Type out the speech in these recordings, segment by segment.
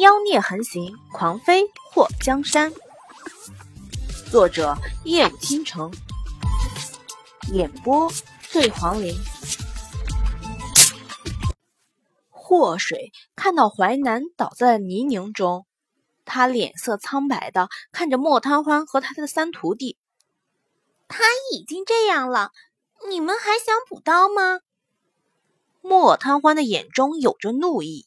妖孽横行，狂飞祸江山。作者：夜舞倾城，演播：醉黄林。祸水看到淮南倒在泥泞中，他脸色苍白的看着莫贪欢和他的三徒弟。他已经这样了，你们还想补刀吗？莫贪欢的眼中有着怒意。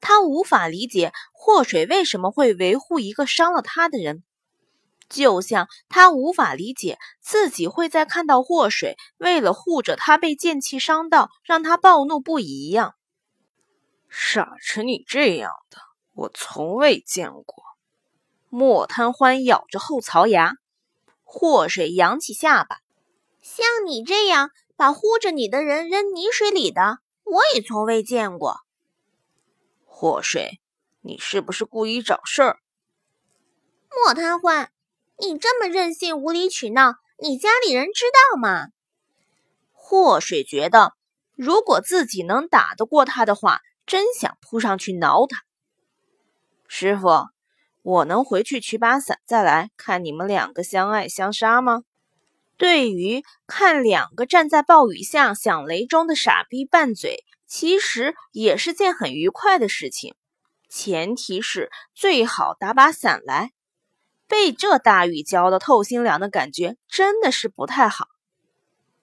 他无法理解祸水为什么会维护一个伤了他的人，就像他无法理解自己会在看到祸水为了护着他被剑气伤到，让他暴怒不已一样。傻成你这样的，我从未见过。莫贪欢咬着后槽牙，祸水扬起下巴，像你这样把护着你的人扔泥水里的，我也从未见过。祸水，你是不是故意找事儿？莫贪欢，你这么任性、无理取闹，你家里人知道吗？祸水觉得，如果自己能打得过他的话，真想扑上去挠他。师傅，我能回去取把伞再来看你们两个相爱相杀吗？对于看两个站在暴雨下响雷中的傻逼拌嘴。其实也是件很愉快的事情，前提是最好打把伞来。被这大雨浇得透心凉的感觉真的是不太好。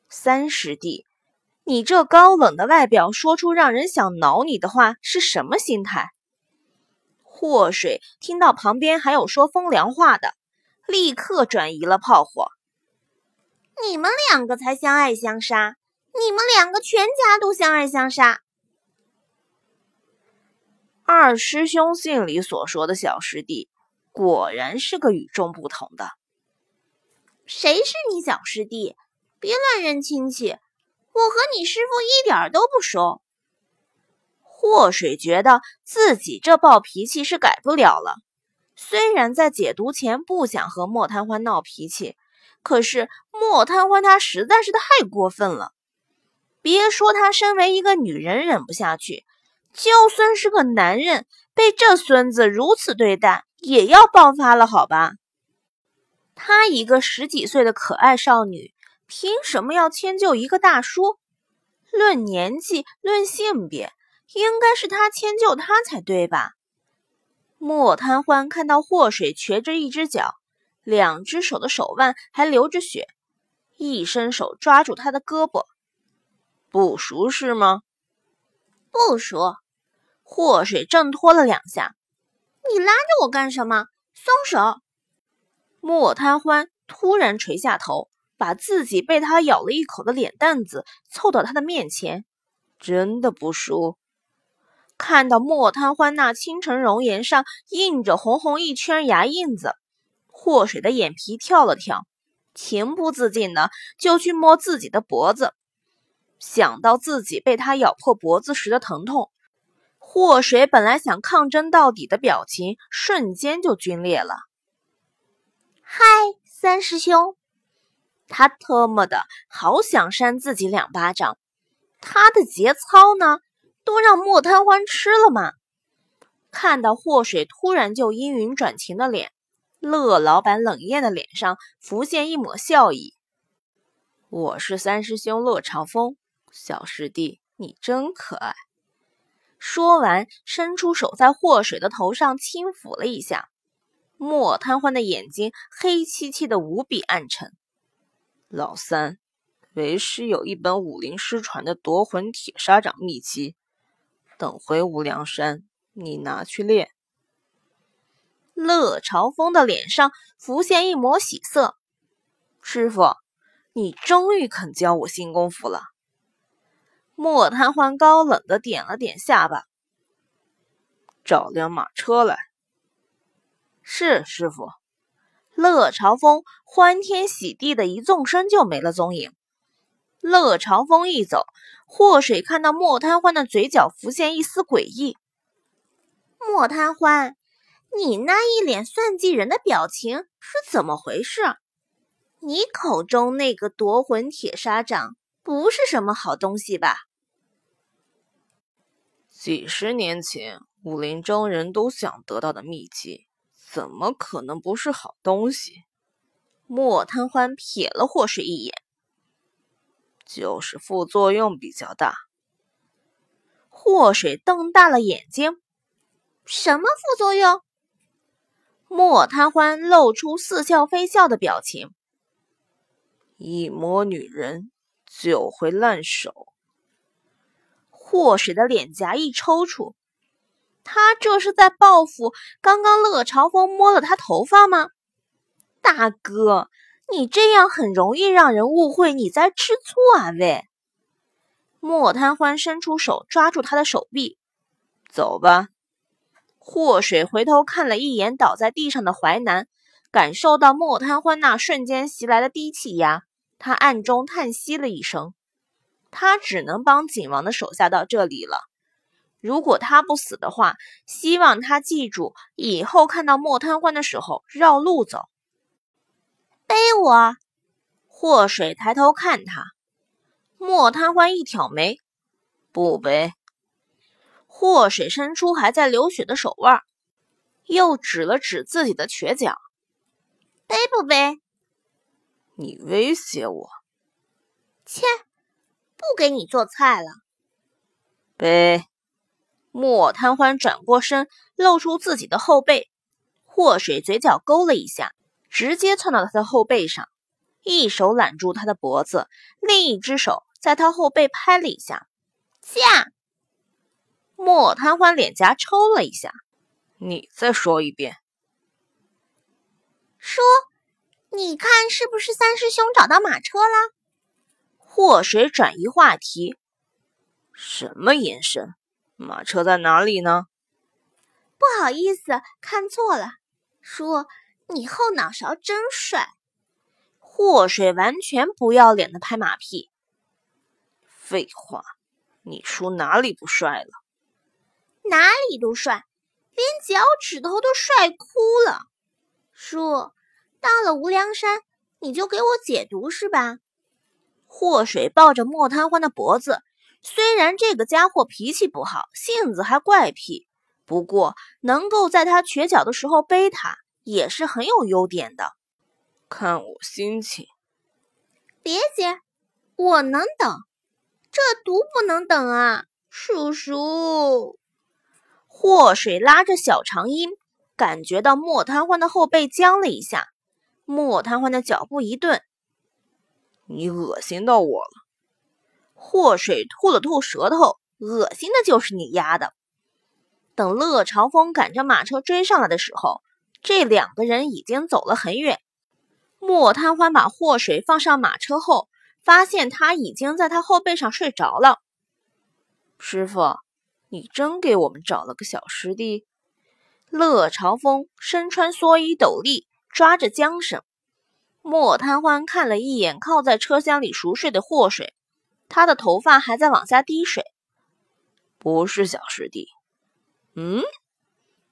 三师弟，你这高冷的外表说出让人想挠你的话是什么心态？祸水听到旁边还有说风凉话的，立刻转移了炮火。你们两个才相爱相杀。你们两个全家都相爱相杀。二师兄信里所说的小师弟，果然是个与众不同的。谁是你小师弟？别乱认亲戚！我和你师父一点都不熟。祸水觉得自己这暴脾气是改不了了。虽然在解毒前不想和莫贪欢闹脾气，可是莫贪欢他实在是太过分了。别说他身为一个女人忍不下去，就算是个男人，被这孙子如此对待，也要爆发了，好吧？她一个十几岁的可爱少女，凭什么要迁就一个大叔？论年纪，论性别，应该是他迁就她才对吧？莫贪欢看到祸水瘸着一只脚，两只手的手腕还流着血，一伸手抓住他的胳膊。不熟是吗？不熟。祸水挣脱了两下，你拉着我干什么？松手！莫贪欢突然垂下头，把自己被他咬了一口的脸蛋子凑到他的面前。真的不熟。看到莫贪欢那倾城容颜上印着红红一圈牙印子，祸水的眼皮跳了跳，情不自禁的就去摸自己的脖子。想到自己被他咬破脖子时的疼痛，祸水本来想抗争到底的表情瞬间就皲裂了。嗨，三师兄，他特么的好想扇自己两巴掌！他的节操呢，都让莫贪欢吃了吗？看到祸水突然就阴云转晴的脸，乐老板冷艳的脸上浮现一抹笑意。我是三师兄乐长风。小师弟，你真可爱。说完，伸出手在祸水的头上轻抚了一下。莫贪欢的眼睛黑漆漆的，无比暗沉。老三，为师有一本武林失传的夺魂铁砂掌秘籍，等回无量山，你拿去练。乐朝风的脸上浮现一抹喜色。师傅，你终于肯教我新功夫了。莫贪欢高冷的点了点下巴，找辆马车来。是师傅。乐朝风欢天喜地的一纵身就没了踪影。乐朝风一走，祸水看到莫贪欢的嘴角浮现一丝诡异。莫贪欢，你那一脸算计人的表情是怎么回事？你口中那个夺魂铁砂掌？不是什么好东西吧？几十年前，武林中人都想得到的秘籍，怎么可能不是好东西？莫贪欢瞥了祸水一眼，就是副作用比较大。祸水瞪大了眼睛：“什么副作用？”莫贪欢露出似笑非笑的表情：“一摸女人酒会烂手。”祸水的脸颊一抽搐，他这是在报复刚刚乐朝风摸了他头发吗？大哥，你这样很容易让人误会你在吃醋啊！喂，莫贪欢伸出手抓住他的手臂，走吧。祸水回头看了一眼倒在地上的淮南，感受到莫贪欢那瞬间袭来的低气压，他暗中叹息了一声。他只能帮景王的手下到这里了。如果他不死的话，希望他记住，以后看到莫贪欢的时候绕路走。背我！祸水抬头看他，莫贪欢一挑眉，不背。祸水伸出还在流血的手腕，又指了指自己的瘸脚，背不背？你威胁我？切！不给你做菜了。背。莫贪欢转过身，露出自己的后背。祸水嘴角勾了一下。直接窜到他的后背上，一手揽住他的脖子，另一只手在他后背拍了一下。驾！莫贪欢脸颊抽了一下。你再说一遍。说，你看是不是三师兄找到马车了？祸水转移话题。什么眼神？马车在哪里呢？不好意思，看错了。叔。你后脑勺真帅，祸水完全不要脸的拍马屁。废话，你叔哪里不帅了？哪里都帅，连脚趾头都帅哭了。叔，到了无量山，你就给我解毒是吧？祸水抱着莫贪欢的脖子，虽然这个家伙脾气不好，性子还怪癖，不过能够在他瘸脚的时候背他。也是很有优点的，看我心情。别急，我能等，这毒不能等啊，叔叔。祸水拉着小长音，感觉到莫贪欢的后背僵了一下，莫贪欢的脚步一顿，你恶心到我了。祸水吐了吐舌头，恶心的就是你丫的。等乐朝风赶着马车追上来的时候。这两个人已经走了很远。莫贪欢把祸水放上马车后，发现他已经在他后背上睡着了。师傅，你真给我们找了个小师弟。乐朝风身穿蓑衣斗笠，抓着缰绳。莫贪欢看了一眼靠在车厢里熟睡的祸水，他的头发还在往下滴水。不是小师弟。嗯。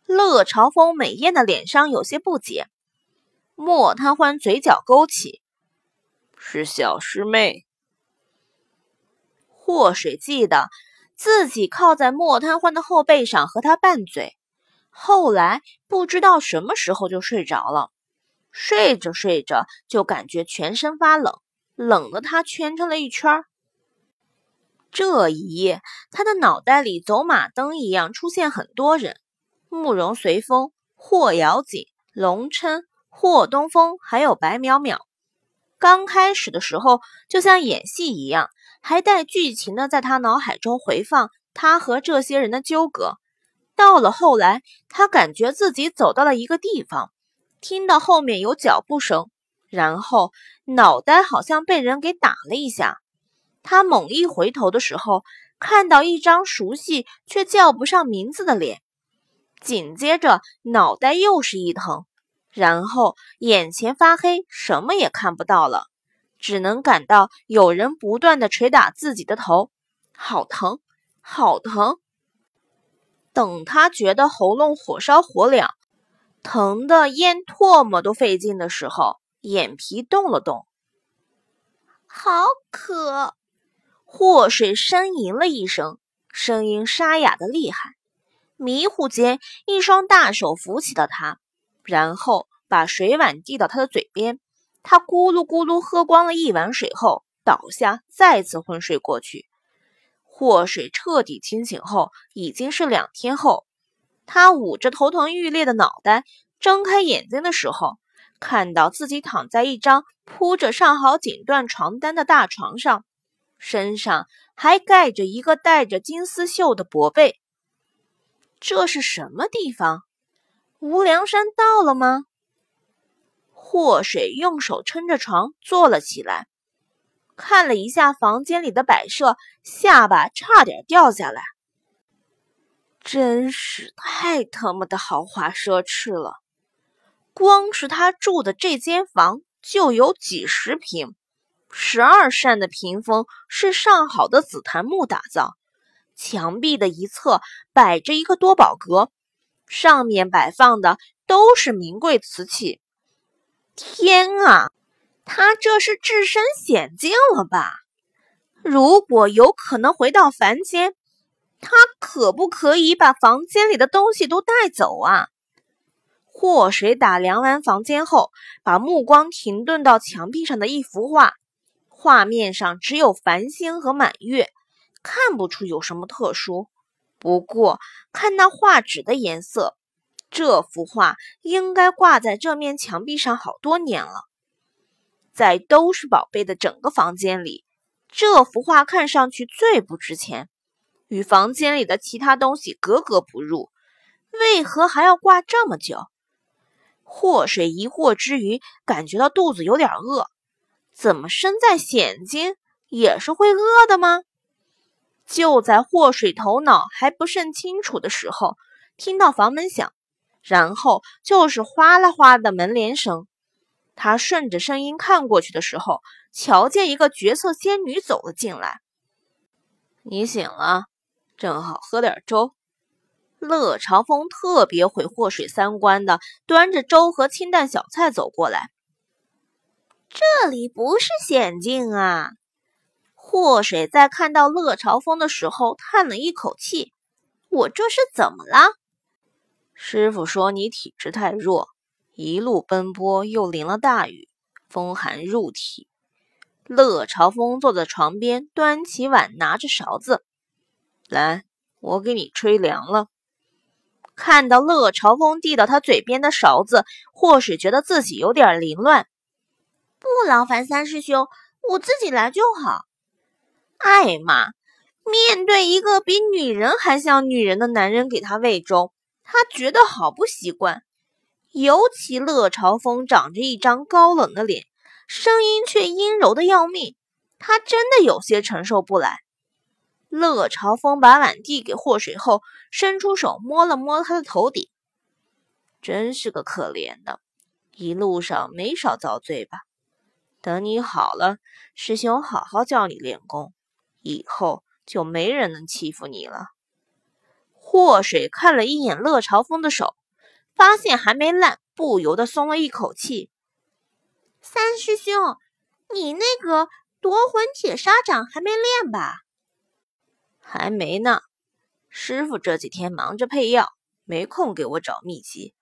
乐朝风美艳的脸上有些不解，莫贪欢嘴角勾起，是小师妹。祸水记得自己靠在莫贪欢的后背上和他拌嘴，后来不知道什么时候就睡着了，睡着睡着就感觉全身发冷，冷得他蜷成了一圈。这一夜，他的脑袋里走马灯一样出现很多人。慕容随风、霍瑶锦、龙琛、霍东风，还有白淼淼。刚开始的时候，就像演戏一样，还带剧情的在他脑海中回放他和这些人的纠葛。到了后来，他感觉自己走到了一个地方，听到后面有脚步声，然后脑袋好像被人给打了一下。他猛一回头的时候，看到一张熟悉却叫不上名字的脸。紧接着，脑袋又是一疼，然后眼前发黑，什么也看不到了，只能感到有人不断的捶打自己的头，好疼，好疼。等他觉得喉咙火烧火燎，疼的咽唾沫都费劲的时候，眼皮动了动，好渴。祸水呻吟了一声，声音沙哑的厉害。迷糊间，一双大手扶起了他，然后把水碗递到他的嘴边。他咕噜咕噜喝光了一碗水后，倒下，再次昏睡过去。祸水彻底清醒后，已经是两天后。他捂着头疼欲裂的脑袋，睁开眼睛的时候，看到自己躺在一张铺着上好锦缎床单的大床上，身上还盖着一个带着金丝绣的薄被。这是什么地方？无量山到了吗？祸水用手撑着床坐了起来，看了一下房间里的摆设，下巴差点掉下来。真是太他妈的豪华奢侈了！光是他住的这间房就有几十平，十二扇的屏风是上好的紫檀木打造，墙壁的一侧摆着一个多宝阁，上面摆放的都是名贵瓷器。天啊，他这是置身险境了吧？如果有可能回到凡间。他可不可以把房间里的东西都带走啊？祸水打量完房间后，把目光停顿到墙壁上的一幅画，画面上只有繁星和满月，看不出有什么特殊。不过看那画纸的颜色，这幅画应该挂在这面墙壁上好多年了。在都是宝贝的整个房间里，这幅画看上去最不值钱。与房间里的其他东西格格不入，为何还要挂这么久？祸水疑惑之余，感觉到肚子有点饿。怎么身在险境也是会饿的吗？就在祸水头脑还不甚清楚的时候，听到房门响，然后就是哗啦哗的门帘声。他顺着声音看过去的时候，瞧见一个绝色仙女走了进来。你醒了。正好喝点粥。乐朝风特别毁祸水三观的，端着粥和清淡小菜走过来。这里不是险境啊！祸水在看到乐朝风的时候叹了一口气：“我这是怎么了？”师傅说你体质太弱，一路奔波又淋了大雨，风寒入体。乐朝风坐在床边，端起碗，拿着勺子。来，我给你吹凉了。看到乐朝风递到他嘴边的勺子，或许觉得自己有点凌乱。不劳烦三师兄，我自己来就好。艾玛面对一个比女人还像女人的男人给他喂粥，他觉得好不习惯。尤其乐朝风长着一张高冷的脸，声音却阴柔的要命，他真的有些承受不来。乐朝风把碗递给祸水后，伸出手摸了摸他的头顶，真是个可怜的，一路上没少遭罪吧？等你好了，师兄好好教你练功，以后就没人能欺负你了。祸水看了一眼乐朝风的手，发现还没烂，不由得松了一口气。三师兄，你那个夺魂铁砂掌还没练吧？还没呢，师傅这几天忙着配药，没空给我找秘籍。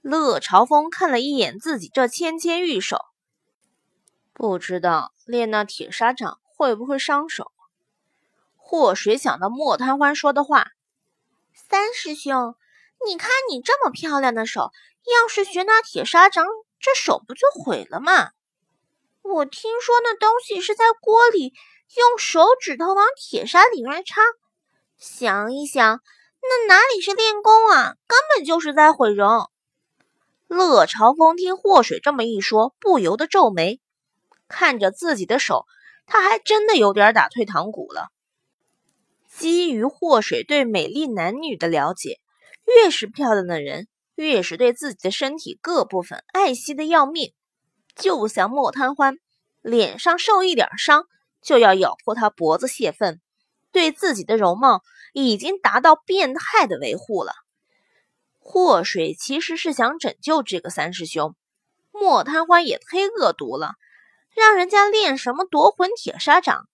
乐朝风看了一眼自己这纤纤玉手，不知道练那铁砂掌会不会伤手。祸水想到莫贪欢说的话：“三师兄，你看你这么漂亮的手，要是学那铁砂掌，这手不就毁了吗？我听说那东西是在锅里。”用手指头往铁砂里面插，想一想，那哪里是练功啊？根本就是在毁容。乐朝风听祸水这么一说，不由得皱眉，看着自己的手，他还真的有点打退堂鼓了。基于祸水对美丽男女的了解，越是漂亮的人，越是对自己的身体各部分爱惜的要命。就像莫贪欢，脸上受一点伤。就要咬破他脖子泄愤，对自己的容貌已经达到变态的维护了。祸水其实是想拯救这个三师兄，莫贪欢也忒恶毒了，让人家练什么夺魂铁砂掌，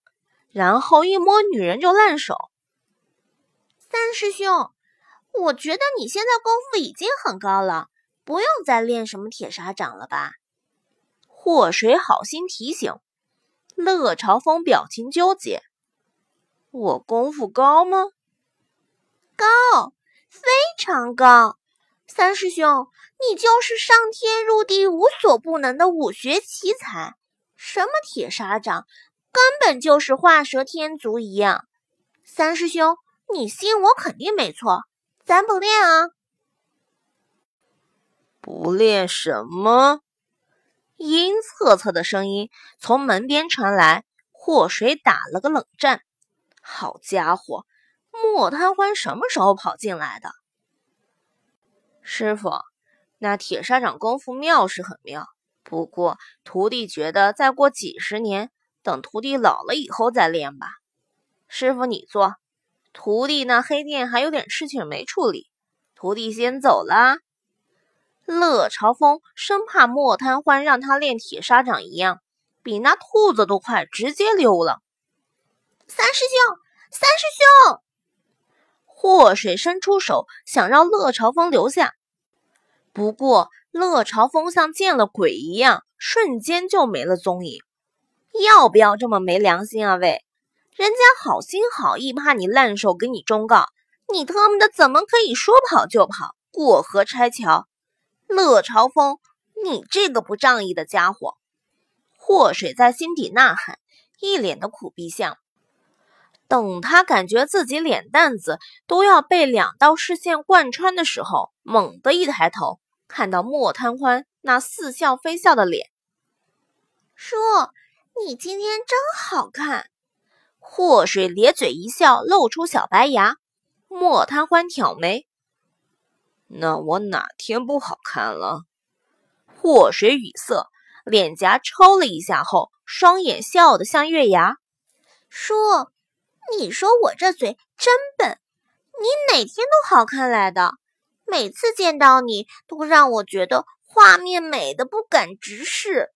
然后一摸女人就烂手。三师兄，我觉得你现在功夫已经很高了，不用再练什么铁砂掌了吧？祸水好心提醒。乐朝风表情纠结：“我功夫高吗？高，非常高。三师兄，你就是上天入地无所不能的武学奇才，什么铁砂掌，根本就是画蛇添足一样。三师兄，你信我肯定没错。咱不练啊？不练什么？”阴恻恻的声音从门边传来，祸水打了个冷战。好家伙，莫贪欢什么时候跑进来的？师傅，那铁砂掌功夫妙是很妙，不过徒弟觉得再过几十年，等徒弟老了以后再练吧。师傅你坐，徒弟那黑店还有点事情没处理，徒弟先走了。乐朝风生怕莫贪欢让他练铁砂掌一样，比那兔子都快，直接溜了。三师兄，三师兄！祸水伸出手想让乐朝风留下，不过乐朝风像见了鬼一样，瞬间就没了踪影。要不要这么没良心啊？喂，人家好心好意，怕你烂手，给你忠告，你他妈的怎么可以说跑就跑，过河拆桥？乐朝风，你这个不仗义的家伙！祸水在心底呐喊，一脸的苦逼相。等他感觉自己脸蛋子都要被两道视线贯穿的时候，猛地一抬头，看到莫贪欢那似笑非笑的脸。叔，你今天真好看！祸水咧嘴一笑，露出小白牙。莫贪欢挑眉。那我哪天不好看了？祸水语塞，脸颊抽了一下后，双眼笑得像月牙。叔，你说我这嘴真笨，你哪天都好看来的。每次见到你，都让我觉得画面美的不敢直视。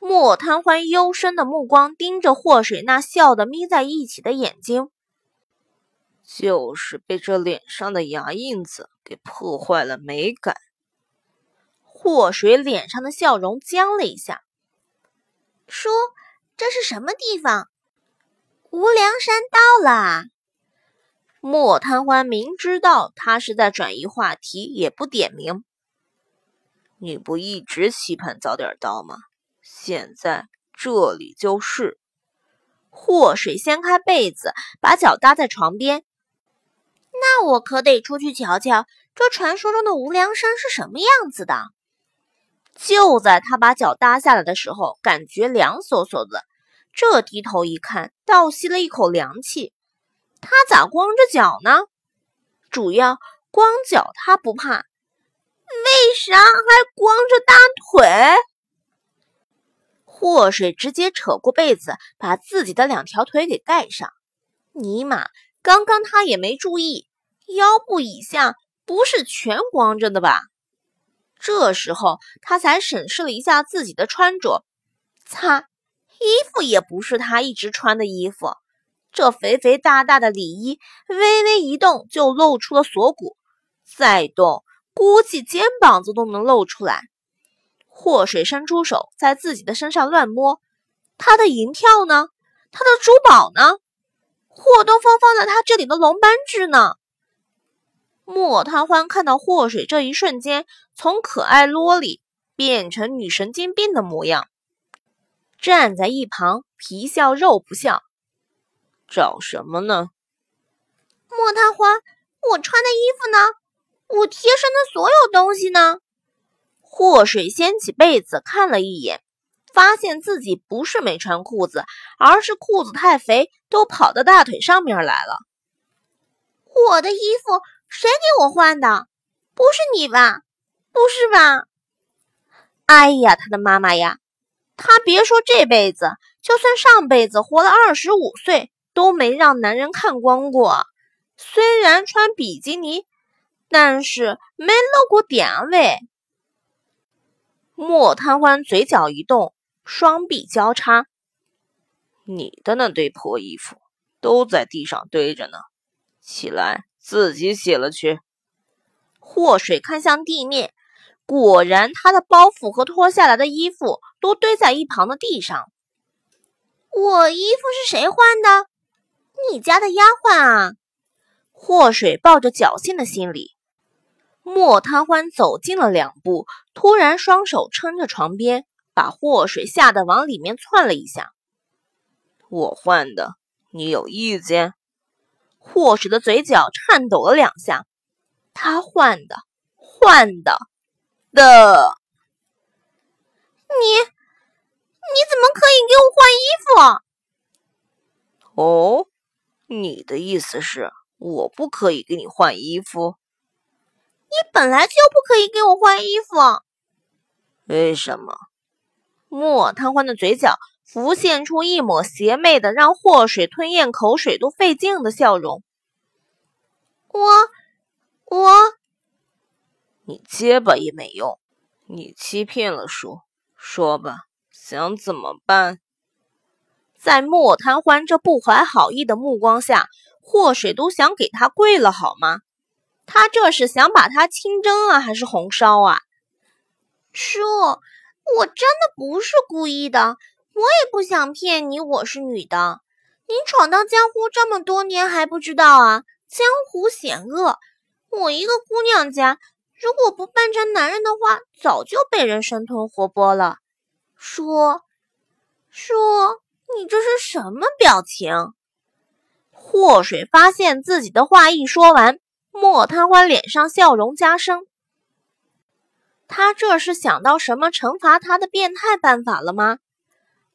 莫贪欢幽深的目光盯着祸水那笑得眯在一起的眼睛。就是被这脸上的牙印子给破坏了美感。祸水脸上的笑容僵了一下。叔，这是什么地方？无量山到了。莫贪欢明知道他是在转移话题，也不点名。你不一直期盼早点到吗？现在这里就是。祸水掀开被子，把脚搭在床边。那我可得出去瞧瞧，这传说中的无量山是什么样子的。就在他把脚搭下来的时候，感觉凉飕飕的。这低头一看，倒吸了一口凉气。他咋光着脚呢？主要光脚他不怕，为啥还光着大腿？祸水直接扯过被子，把自己的两条腿给盖上。尼玛！刚刚他也没注意，腰部以下不是全光着的吧？这时候他才审视了一下自己的穿着，擦，衣服也不是他一直穿的衣服。这肥肥大大的里衣微微一动就露出了锁骨，再动估计肩膀子都能露出来。祸水伸出手在自己的身上乱摸，他的银票呢？他的珠宝呢？霍东风放在他这里的龙斑痣呢？莫贪欢看到祸水这一瞬间，从可爱萝莉变成女神经病的模样，站在一旁皮笑肉不笑。找什么呢？莫贪欢，我穿的衣服呢？我贴身的所有东西呢？祸水掀起被子看了一眼。发现自己不是没穿裤子，而是裤子太肥，都跑到大腿上面来了。我的衣服谁给我换的？不是你吧？不是吧？哎呀，他的妈妈呀！他别说这辈子，就算上辈子活了二十五岁，都没让男人看光过。虽然穿比基尼，但是没露过点位。莫贪欢嘴角一动。双臂交叉，你的那堆破衣服都在地上堆着呢，起来自己洗了去。祸水看向地面，果然他的包袱和脱下来的衣服都堆在一旁的地上。我衣服是谁换的？你家的丫鬟啊！祸水抱着侥幸的心理。莫贪欢走近了两步，突然双手撑着床边，把祸水吓得往里面窜了一下。我换的，你有意见？祸水的嘴角颤抖了两下。他换的，换的的。你，你怎么可以给我换衣服？哦，你的意思是我不可以给你换衣服？你本来就不可以给我换衣服，为什么？莫贪欢的嘴角浮现出一抹邪魅的，让祸水吞咽口水都费劲的笑容。我，我，你结巴也没用，你欺骗了叔，说吧，想怎么办？在莫贪欢这不怀好意的目光下，祸水都想给他跪了，好吗？他这是想把他清蒸啊，还是红烧啊？叔，我真的不是故意的，我也不想骗你，我是女的。您闯荡江湖这么多年还不知道啊？江湖险恶，我一个姑娘家，如果不扮成男人的话，早就被人生吞活剥了。说说，你这是什么表情？祸水发现自己的话一说完。莫贪欢脸上笑容加深，他这是想到什么惩罚他的变态办法了吗？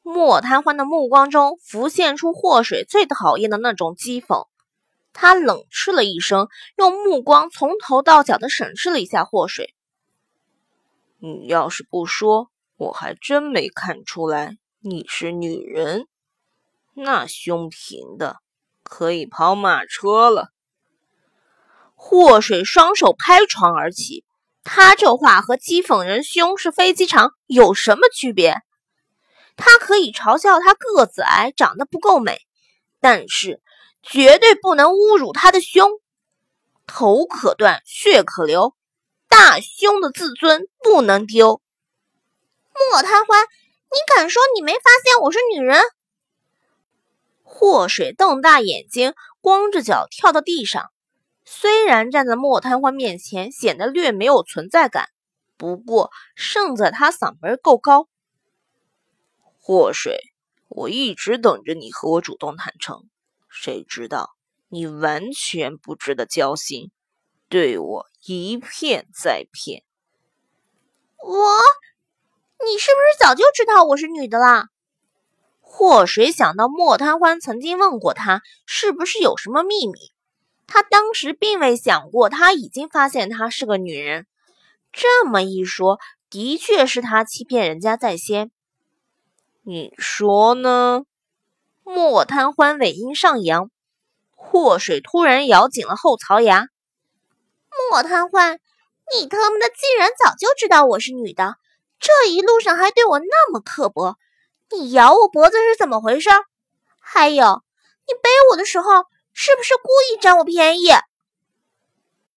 莫贪欢的目光中浮现出祸水最讨厌的那种讥讽，他冷嗤了一声，用目光从头到脚的审视了一下祸水。你要是不说，我还真没看出来你是女人。那胸平的可以跑马车了。祸水双手拍床而起，他这话和讥讽人胸是飞机场有什么区别？他可以嘲笑他个子矮，长得不够美，但是绝对不能侮辱他的胸。头可断，血可流，大胸的自尊不能丢。莫贪欢，你敢说你没发现我是女人？祸水瞪大眼睛，光着脚跳到地上。虽然站在莫贪欢面前显得略没有存在感，不过胜在他嗓门够高。祸水，我一直等着你和我主动坦诚，谁知道你完全不值得交心，对我一骗再骗。我，你是不是早就知道我是女的啦？祸水想到莫贪欢曾经问过他，是不是有什么秘密？他当时并未想过，他已经发现她是个女人。这么一说，的确是他欺骗人家在先。你说呢？莫贪欢尾音上扬，祸水突然咬紧了后槽牙。莫贪欢，你他妈的竟然早就知道我是女的，这一路上还对我那么刻薄，你咬我脖子是怎么回事？还有，你背我的时候。是不是故意占我便宜？